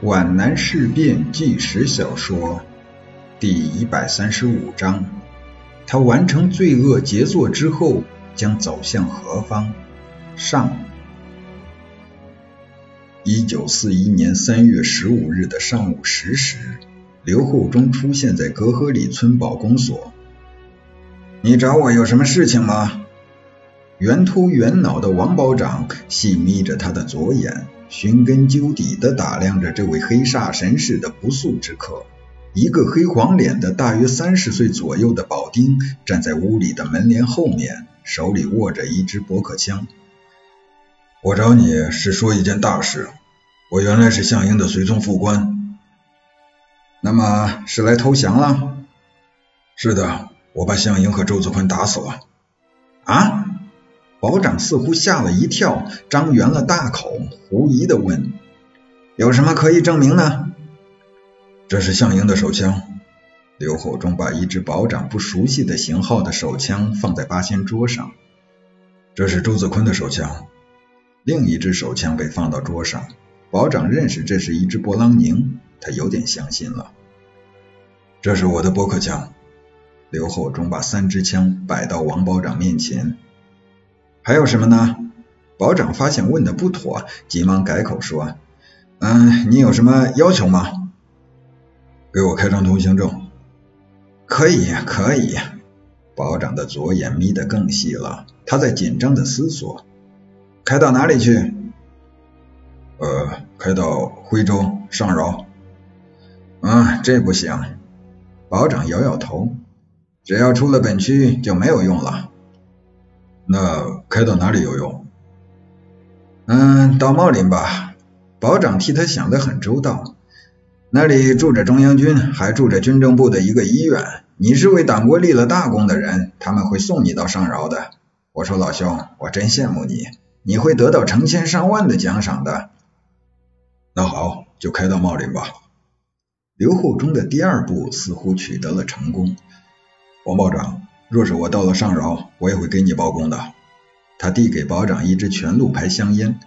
皖南事变纪实小说第一百三十五章：他完成罪恶杰作之后将走向何方？上。一九四一年三月十五日的上午十时，刘厚忠出现在格河里村保公所。你找我有什么事情吗？圆头圆脑的王保长细眯着他的左眼，寻根究底地打量着这位黑煞神似的不速之客。一个黑黄脸的、大约三十岁左右的保丁站在屋里的门帘后面，手里握着一支驳壳枪。我找你是说一件大事。我原来是项英的随从副官。那么是来投降了？是的，我把项英和周子坤打死了。啊？保长似乎吓了一跳，张圆了大口，狐疑的问：“有什么可以证明呢？”这是项英的手枪。刘厚忠把一支保长不熟悉的型号的手枪放在八仙桌上。这是周子坤的手枪。另一支手枪被放到桌上。保长认识这是一支勃朗宁，他有点相信了。这是我的驳壳枪。刘厚忠把三支枪摆到王保长面前。还有什么呢？保长发现问的不妥，急忙改口说：“嗯，你有什么要求吗？给我开张通行证。”可以，可以。保长的左眼眯得更细了，他在紧张的思索：开到哪里去？呃，开到徽州上饶。嗯，这不行。保长摇摇头，只要出了本区就没有用了。那开到哪里有用？嗯，到茂林吧。保长替他想得很周到。那里住着中央军，还住着军政部的一个医院。你是为党国立了大功的人，他们会送你到上饶的。我说老兄，我真羡慕你，你会得到成千上万的奖赏的。那好，就开到茂林吧。刘厚忠的第二步似乎取得了成功。王保长。若是我到了上饶，我也会给你报功的。他递给保长一支全鹿牌香烟，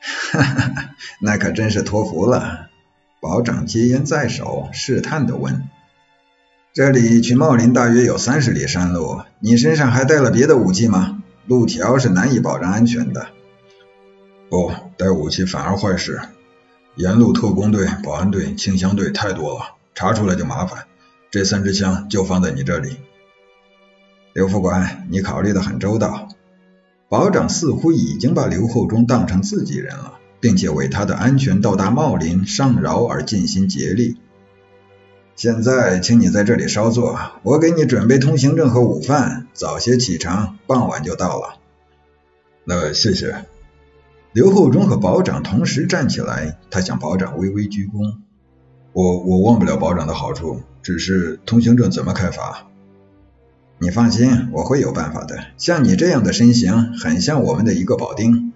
哈哈，那可真是托福了。保长接烟在手，试探的问：“这里去茂林大约有三十里山路，你身上还带了别的武器吗？路条是难以保证安全的。”“不带武器反而坏事，沿路特工队、保安队、清乡队太多了，查出来就麻烦。这三支枪就放在你这里。”刘副官，你考虑的很周到。保长似乎已经把刘厚忠当成自己人了，并且为他的安全到达茂林上饶而尽心竭力。现在，请你在这里稍坐，我给你准备通行证和午饭，早些启程，傍晚就到了。那谢谢。刘厚忠和保长同时站起来，他向保长微微鞠躬。我我忘不了保长的好处，只是通行证怎么开发？你放心，我会有办法的。像你这样的身形，很像我们的一个保丁。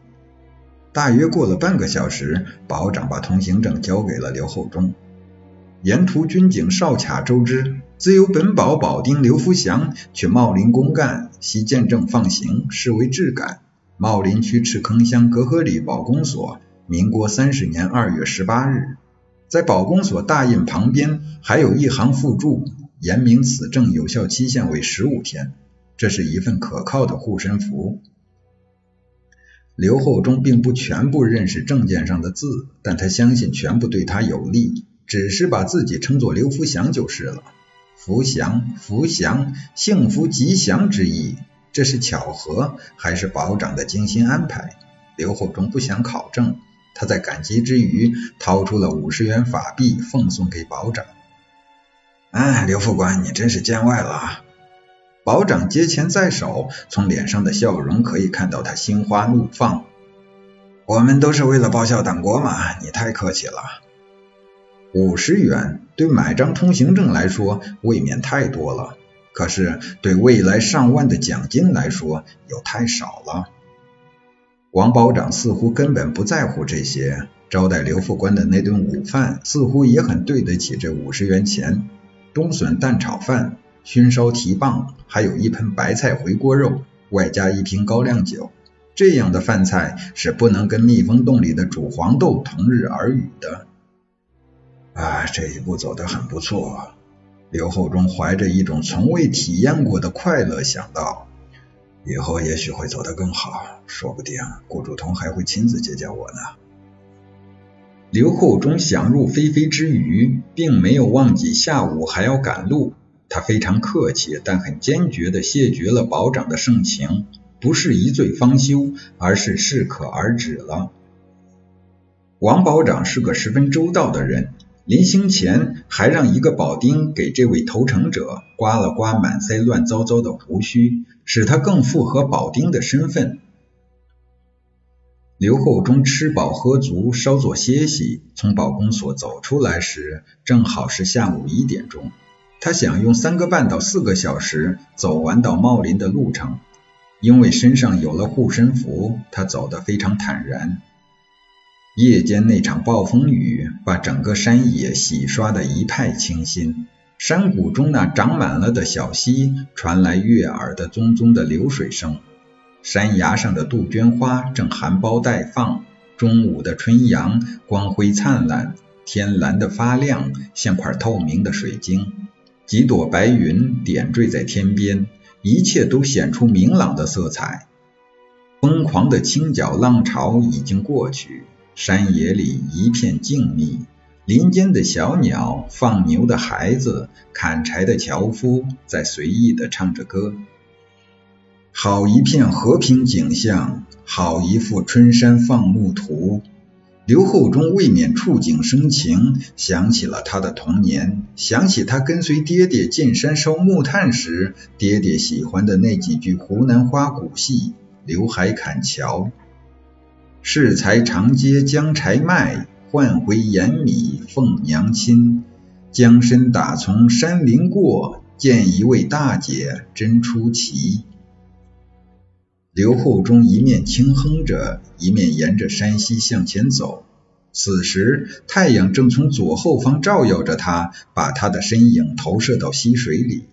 大约过了半个小时，保长把通行证交给了刘厚忠。沿途军警哨卡周知，自由本保保丁刘福祥去茂林公干，系见证放行，视为质感。茂林区赤坑乡隔河里保公所，民国三十年二月十八日。在保公所大印旁边，还有一行附注。严明此证有效期限为十五天，这是一份可靠的护身符。刘厚忠并不全部认识证件上的字，但他相信全部对他有利，只是把自己称作刘福祥就是了。福祥，福祥，幸福吉祥之意，这是巧合还是保长的精心安排？刘厚忠不想考证，他在感激之余掏出了五十元法币奉送给保长。哎，刘副官，你真是见外了。保长接钱在手，从脸上的笑容可以看到他心花怒放。我们都是为了报效党国嘛，你太客气了。五十元对买张通行证来说未免太多了，可是对未来上万的奖金来说又太少了。王保长似乎根本不在乎这些，招待刘副官的那顿午饭似乎也很对得起这五十元钱。冬笋蛋炒饭、熏烧蹄膀，还有一盆白菜回锅肉，外加一瓶高粱酒，这样的饭菜是不能跟蜜蜂洞里的煮黄豆同日而语的。啊，这一步走得很不错。刘厚忠怀着一种从未体验过的快乐想到，以后也许会走得更好，说不定顾祝同还会亲自接见我呢。刘厚忠想入非非之余，并没有忘记下午还要赶路。他非常客气，但很坚决地谢绝了保长的盛情，不是一醉方休，而是适可而止了。王保长是个十分周到的人，临行前还让一个保丁给这位投诚者刮了刮满腮乱糟糟的胡须，使他更符合保丁的身份。刘厚忠吃饱喝足，稍作歇息，从保公所走出来时，正好是下午一点钟。他想用三个半到四个小时走完到茂林的路程，因为身上有了护身符，他走得非常坦然。夜间那场暴风雨把整个山野洗刷得一派清新，山谷中那长满了的小溪传来悦耳的淙淙的流水声。山崖上的杜鹃花正含苞待放，中午的春阳光辉灿烂，天蓝得发亮，像块透明的水晶。几朵白云点缀在天边，一切都显出明朗的色彩。疯狂的清角浪潮已经过去，山野里一片静谧。林间的小鸟、放牛的孩子、砍柴的樵夫在随意地唱着歌。好一片和平景象，好一幅春山放牧图。刘厚忠未免触景生情，想起了他的童年，想起他跟随爹爹进山烧木炭时，爹爹喜欢的那几句湖南花鼓戏：刘海砍樵，适才长街将柴卖，换回盐米奉娘亲。将身打从山林过，见一位大姐真出奇。刘厚忠一面轻哼着，一面沿着山溪向前走。此时，太阳正从左后方照耀着他，把他的身影投射到溪水里。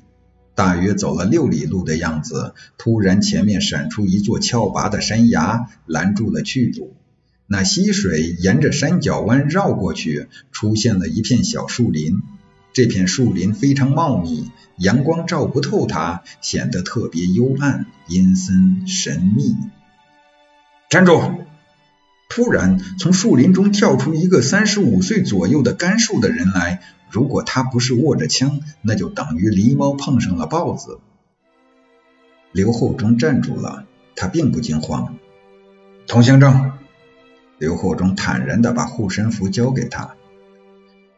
大约走了六里路的样子，突然前面闪出一座峭拔的山崖，拦住了去路。那溪水沿着山脚弯绕过去，出现了一片小树林。这片树林非常茂密，阳光照不透它，显得特别幽暗、阴森、神秘。站住！突然，从树林中跳出一个三十五岁左右的干瘦的人来。如果他不是握着枪，那就等于狸猫碰上了豹子。刘厚忠站住了，他并不惊慌。通行证。刘厚忠坦然地把护身符交给他。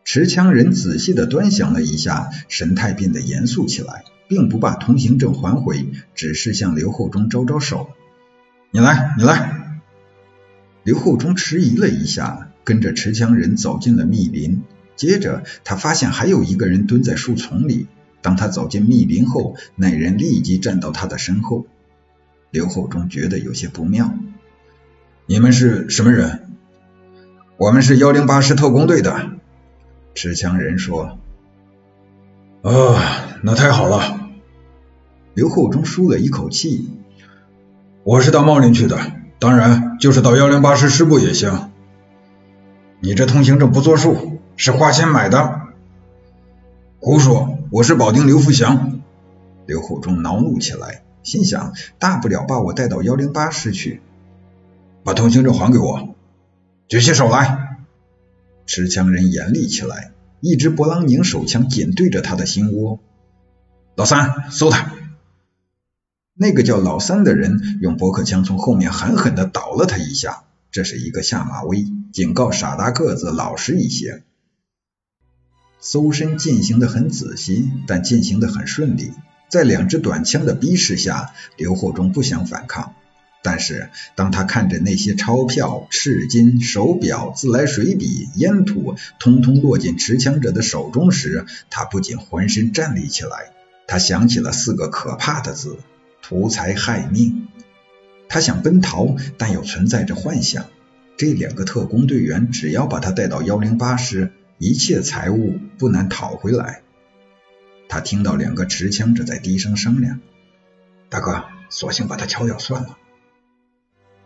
持枪人仔细的端详了一下，神态变得严肃起来，并不把通行证还回，只是向刘厚忠招招手：“你来，你来。”刘厚忠迟疑了一下，跟着持枪人走进了密林。接着，他发现还有一个人蹲在树丛里。当他走进密林后，那人立即站到他的身后。刘厚忠觉得有些不妙：“你们是什么人？”“我们是幺零八师特工队的。”持枪人说：“啊，那太好了。”刘厚忠舒了一口气：“我是到茂林去的，当然就是到幺零八师师部也行。你这通行证不作数，是花钱买的。”“胡说！我是保定刘福祥。”刘厚忠恼怒起来，心想：大不了把我带到幺零八师去。把通行证还给我！举起手来！持枪人严厉起来，一支勃朗宁手枪紧对着他的心窝。老三，搜他！那个叫老三的人用驳壳枪从后面狠狠地倒了他一下，这是一个下马威，警告傻大个子老实一些。搜身进行的很仔细，但进行的很顺利。在两支短枪的逼视下，刘厚忠不想反抗。但是，当他看着那些钞票、赤金、手表、自来水笔、烟土，通通落进持枪者的手中时，他不仅浑身站立起来。他想起了四个可怕的字：图财害命。他想奔逃，但又存在着幻想：这两个特工队员只要把他带到幺零八师，一切财物不难讨回来。他听到两个持枪者在低声商量：“大哥，索性把他敲掉算了。”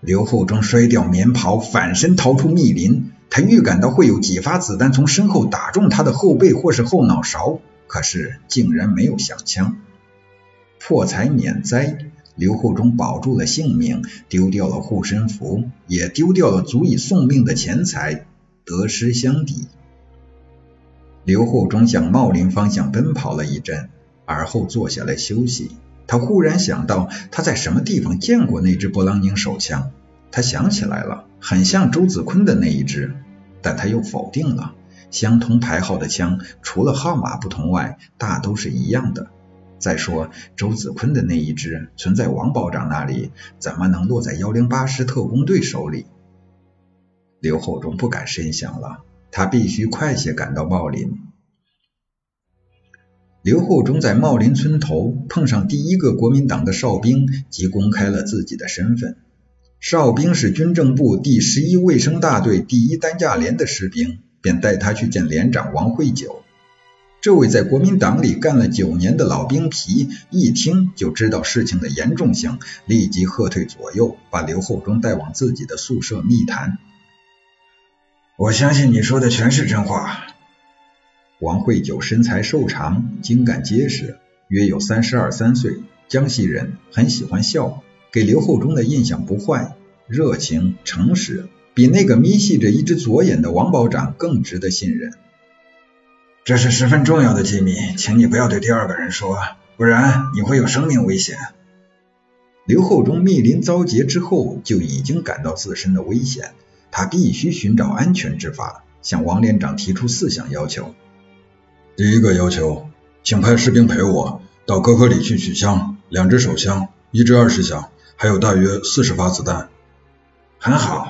刘厚忠摔掉棉袍，反身逃出密林。他预感到会有几发子弹从身后打中他的后背或是后脑勺，可是竟然没有响枪。破财免灾，刘厚忠保住了性命，丢掉了护身符，也丢掉了足以送命的钱财，得失相抵。刘厚忠向茂林方向奔跑了一阵，而后坐下来休息。他忽然想到，他在什么地方见过那支勃朗宁手枪。他想起来了，很像周子坤的那一支，但他又否定了。相同牌号的枪，除了号码不同外，大都是一样的。再说，周子坤的那一支存在王保长那里，怎么能落在幺零八师特工队手里？刘厚忠不敢深想了，他必须快些赶到茂林。刘厚忠在茂林村头碰上第一个国民党的哨兵，即公开了自己的身份。哨兵是军政部第十一卫生大队第一担架连的士兵，便带他去见连长王会九。这位在国民党里干了九年的老兵皮，一听就知道事情的严重性，立即喝退左右，把刘厚忠带往自己的宿舍密谈。我相信你说的全是真话。王会九身材瘦长，精干结实，约有三十二三岁，江西人，很喜欢笑，给刘厚忠的印象不坏，热情诚实，比那个眯细着一只左眼的王保长更值得信任。这是十分重要的机密，请你不要对第二个人说，不然你会有生命危险。刘厚忠密林遭劫之后就已经感到自身的危险，他必须寻找安全之法，向王连长提出四项要求。第一个要求，请派士兵陪我到隔河里去取枪，两支手枪，一支二十响，还有大约四十发子弹。很好。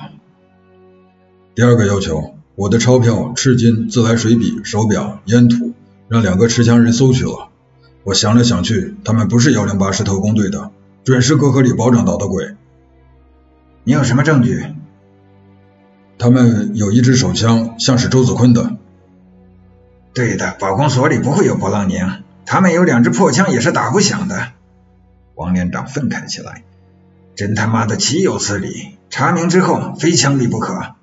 第二个要求，我的钞票、赤金、自来水笔、手表、烟土，让两个持枪人搜去了。我想来想去，他们不是幺零八师特工队的，准是隔河里保长捣的鬼。你有什么证据？他们有一支手枪，像是周子坤的。对的，保公所里不会有勃朗宁，他们有两支破枪也是打不响的。王连长愤慨起来，真他妈的岂有此理！查明之后非枪毙不可。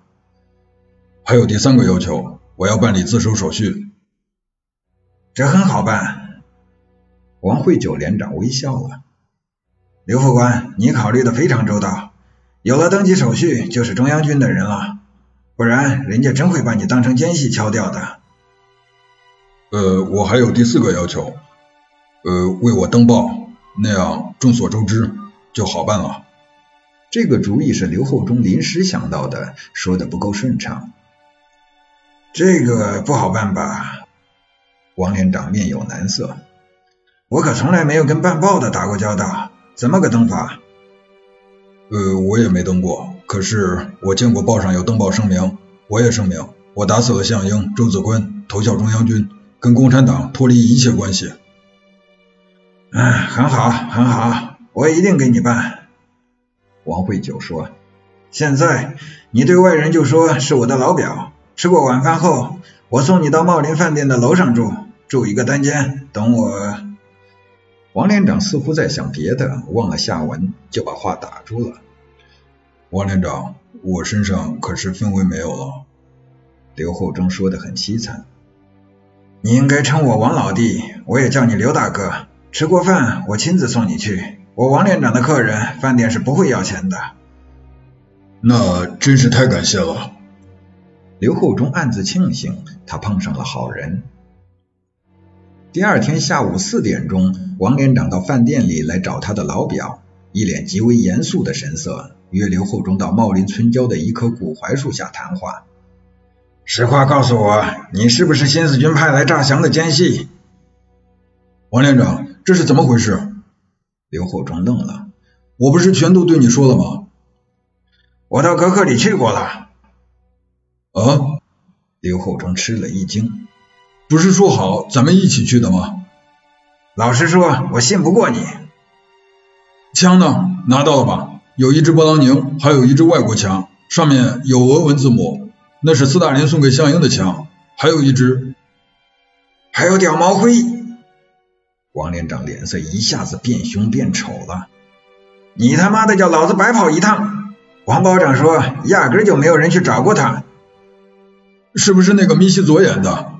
还有第三个要求，我要办理自首手续。这很好办。王慧九连长微笑了。刘副官，你考虑的非常周到，有了登记手续就是中央军的人了，不然人家真会把你当成奸细敲掉的。呃，我还有第四个要求，呃，为我登报，那样众所周知就好办了。这个主意是刘厚忠临时想到的，说的不够顺畅。这个不好办吧？王连长面有难色。我可从来没有跟办报的打过交道，怎么个登法？呃，我也没登过，可是我见过报上有登报声明，我也声明，我打死了项英、周子坤，投效中央军。跟共产党脱离一切关系。嗯，很好，很好，我一定给你办。王会九说：“现在你对外人就说是我的老表。吃过晚饭后，我送你到茂林饭店的楼上住，住一个单间，等我。”王连长似乎在想别的，忘了下文，就把话打住了。王连长，我身上可是分文没有了。刘厚忠说的很凄惨。你应该称我王老弟，我也叫你刘大哥。吃过饭，我亲自送你去。我王连长的客人，饭店是不会要钱的。那真是太感谢了。刘厚忠暗自庆幸，他碰上了好人。第二天下午四点钟，王连长到饭店里来找他的老表，一脸极为严肃的神色，约刘厚忠到茂林村郊的一棵古槐树下谈话。实话告诉我，你是不是新四军派来诈降的奸细？王连长，这是怎么回事？刘厚忠愣了。我不是全都对你说了吗？我到格克里去过了。啊？刘厚忠吃了一惊。不是说好咱们一起去的吗？老实说，我信不过你。枪呢？拿到了吧？有一支勃朗宁，还有一支外国枪，上面有俄文字母。那是斯大林送给项英的枪，还有一支，还有屌毛灰。王连长脸色一下子变凶变丑了。你他妈的叫老子白跑一趟！王保长说，压根就没有人去找过他。是不是那个密西左眼的？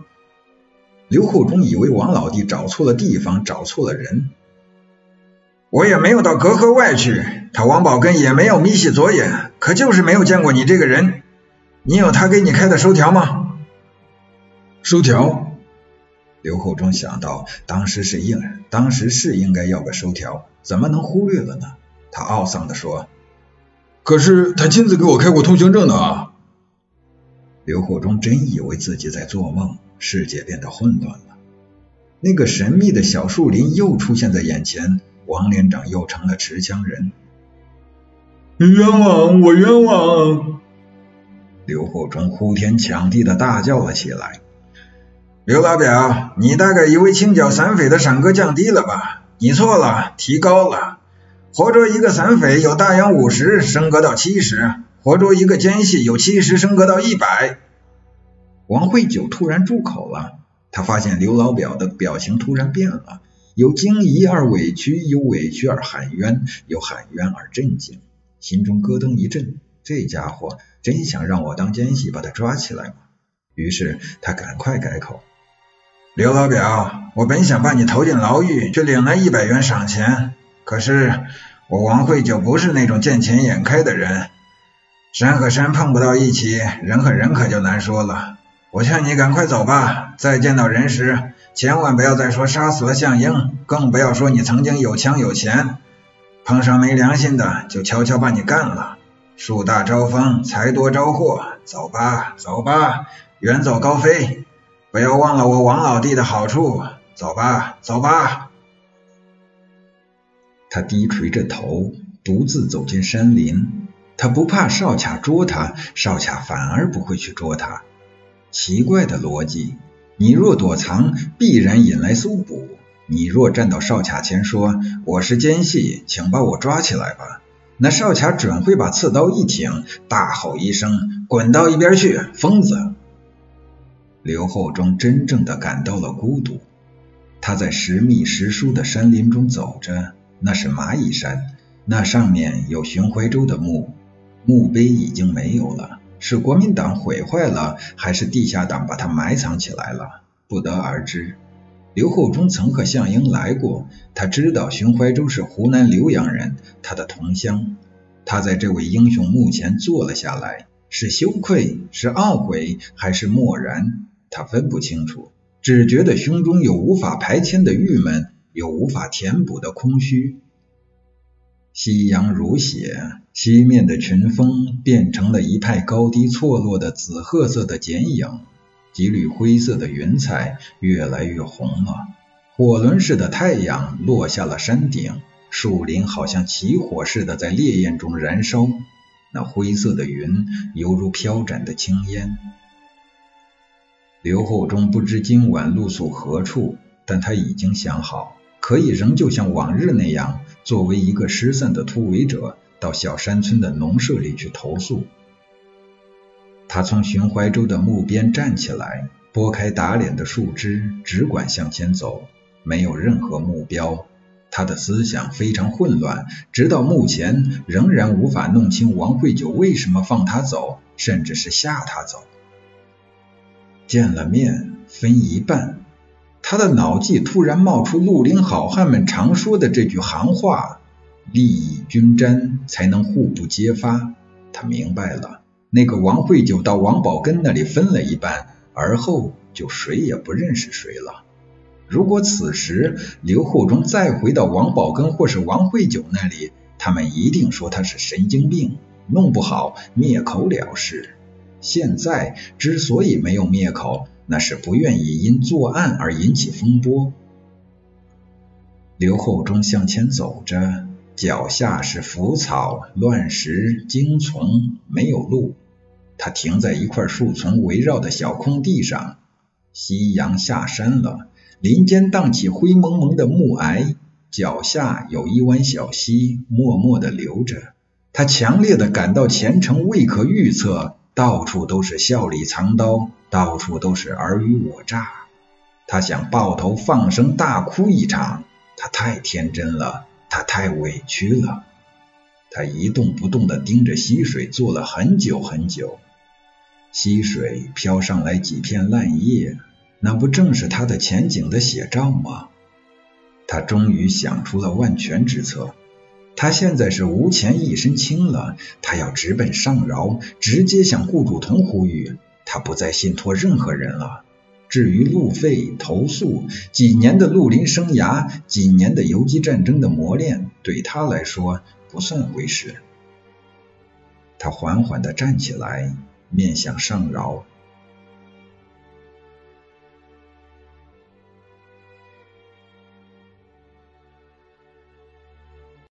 刘厚忠以为王老弟找错了地方，找错了人。我也没有到隔河外去，他王宝根也没有眯起左眼，可就是没有见过你这个人。你有他给你开的收条吗？收条。刘厚忠想到，当时是应，当时是应该要个收条，怎么能忽略了呢？他懊丧地说：“可是他亲自给我开过通行证的啊。”刘厚忠真以为自己在做梦。世界变得混乱了，那个神秘的小树林又出现在眼前，王连长又成了持枪人。冤枉，我冤枉！刘厚忠呼天抢地的大叫了起来。刘老表，你大概以为清剿散匪的赏格降低了吧？你错了，提高了。活捉一个散匪有大洋五十升格到七十，活捉一个奸细有七十升格到一百。王慧九突然住口了，他发现刘老表的表情突然变了，由惊疑而委屈，由委屈而喊冤，由喊冤而震惊，心中咯噔一震，这家伙真想让我当奸细把他抓起来吗？于是他赶快改口：“刘老表，我本想把你投进牢狱，去领那一百元赏钱，可是我王慧就不是那种见钱眼开的人，山和山碰不到一起，人和人可就难说了。”我劝你赶快走吧，再见到人时，千万不要再说杀死了向英，更不要说你曾经有枪有钱。碰上没良心的，就悄悄把你干了。树大招风，财多招祸。走吧，走吧，远走高飞，不要忘了我王老弟的好处。走吧，走吧。他低垂着头，独自走进山林。他不怕少卡捉他，少卡反而不会去捉他。奇怪的逻辑，你若躲藏，必然引来搜捕；你若站到哨卡前说我是奸细，请把我抓起来吧，那哨卡准会把刺刀一挺，大吼一声：“滚到一边去，疯子！”刘厚忠真正的感到了孤独。他在时密时疏的山林中走着，那是蚂蚁山，那上面有熊怀州的墓，墓碑已经没有了。是国民党毁坏了，还是地下党把它埋藏起来了？不得而知。刘厚忠曾和项英来过，他知道熊怀洲是湖南浏阳人，他的同乡。他在这位英雄墓前坐了下来，是羞愧，是懊悔，还是漠然？他分不清楚，只觉得胸中有无法排遣的郁闷，有无法填补的空虚。夕阳如血，西面的群峰变成了一派高低错落的紫褐色的剪影，几缕灰色的云彩越来越红了。火轮似的太阳落下了山顶，树林好像起火似的在烈焰中燃烧。那灰色的云犹如飘展的青烟。刘厚忠不知今晚露宿何处，但他已经想好。可以仍旧像往日那样，作为一个失散的突围者，到小山村的农舍里去投宿。他从寻怀州的墓边站起来，拨开打脸的树枝，只管向前走，没有任何目标。他的思想非常混乱，直到目前仍然无法弄清王慧九为什么放他走，甚至是吓他走。见了面，分一半。他的脑际突然冒出绿林好汉们常说的这句行话：“利益均沾，才能互不揭发。”他明白了，那个王慧九到王宝根那里分了一半，而后就谁也不认识谁了。如果此时刘厚忠再回到王宝根或是王慧九那里，他们一定说他是神经病，弄不好灭口了事。现在之所以没有灭口，那是不愿意因作案而引起风波。刘厚忠向前走着，脚下是浮草、乱石、荆丛，没有路。他停在一块树丛围绕的小空地上。夕阳下山了，林间荡起灰蒙蒙的暮霭，脚下有一湾小溪，默默地流着。他强烈的感到前程未可预测。到处都是笑里藏刀，到处都是尔虞我诈。他想抱头放声大哭一场，他太天真了，他太委屈了。他一动不动地盯着溪水坐了很久很久。溪水飘上来几片烂叶，那不正是他的前景的写照吗？他终于想出了万全之策。他现在是无钱一身轻了，他要直奔上饶，直接向顾祝同呼吁，他不再信托任何人了。至于路费、投诉，几年的绿林生涯，几年的游击战争的磨练，对他来说不算回事。他缓缓地站起来，面向上饶，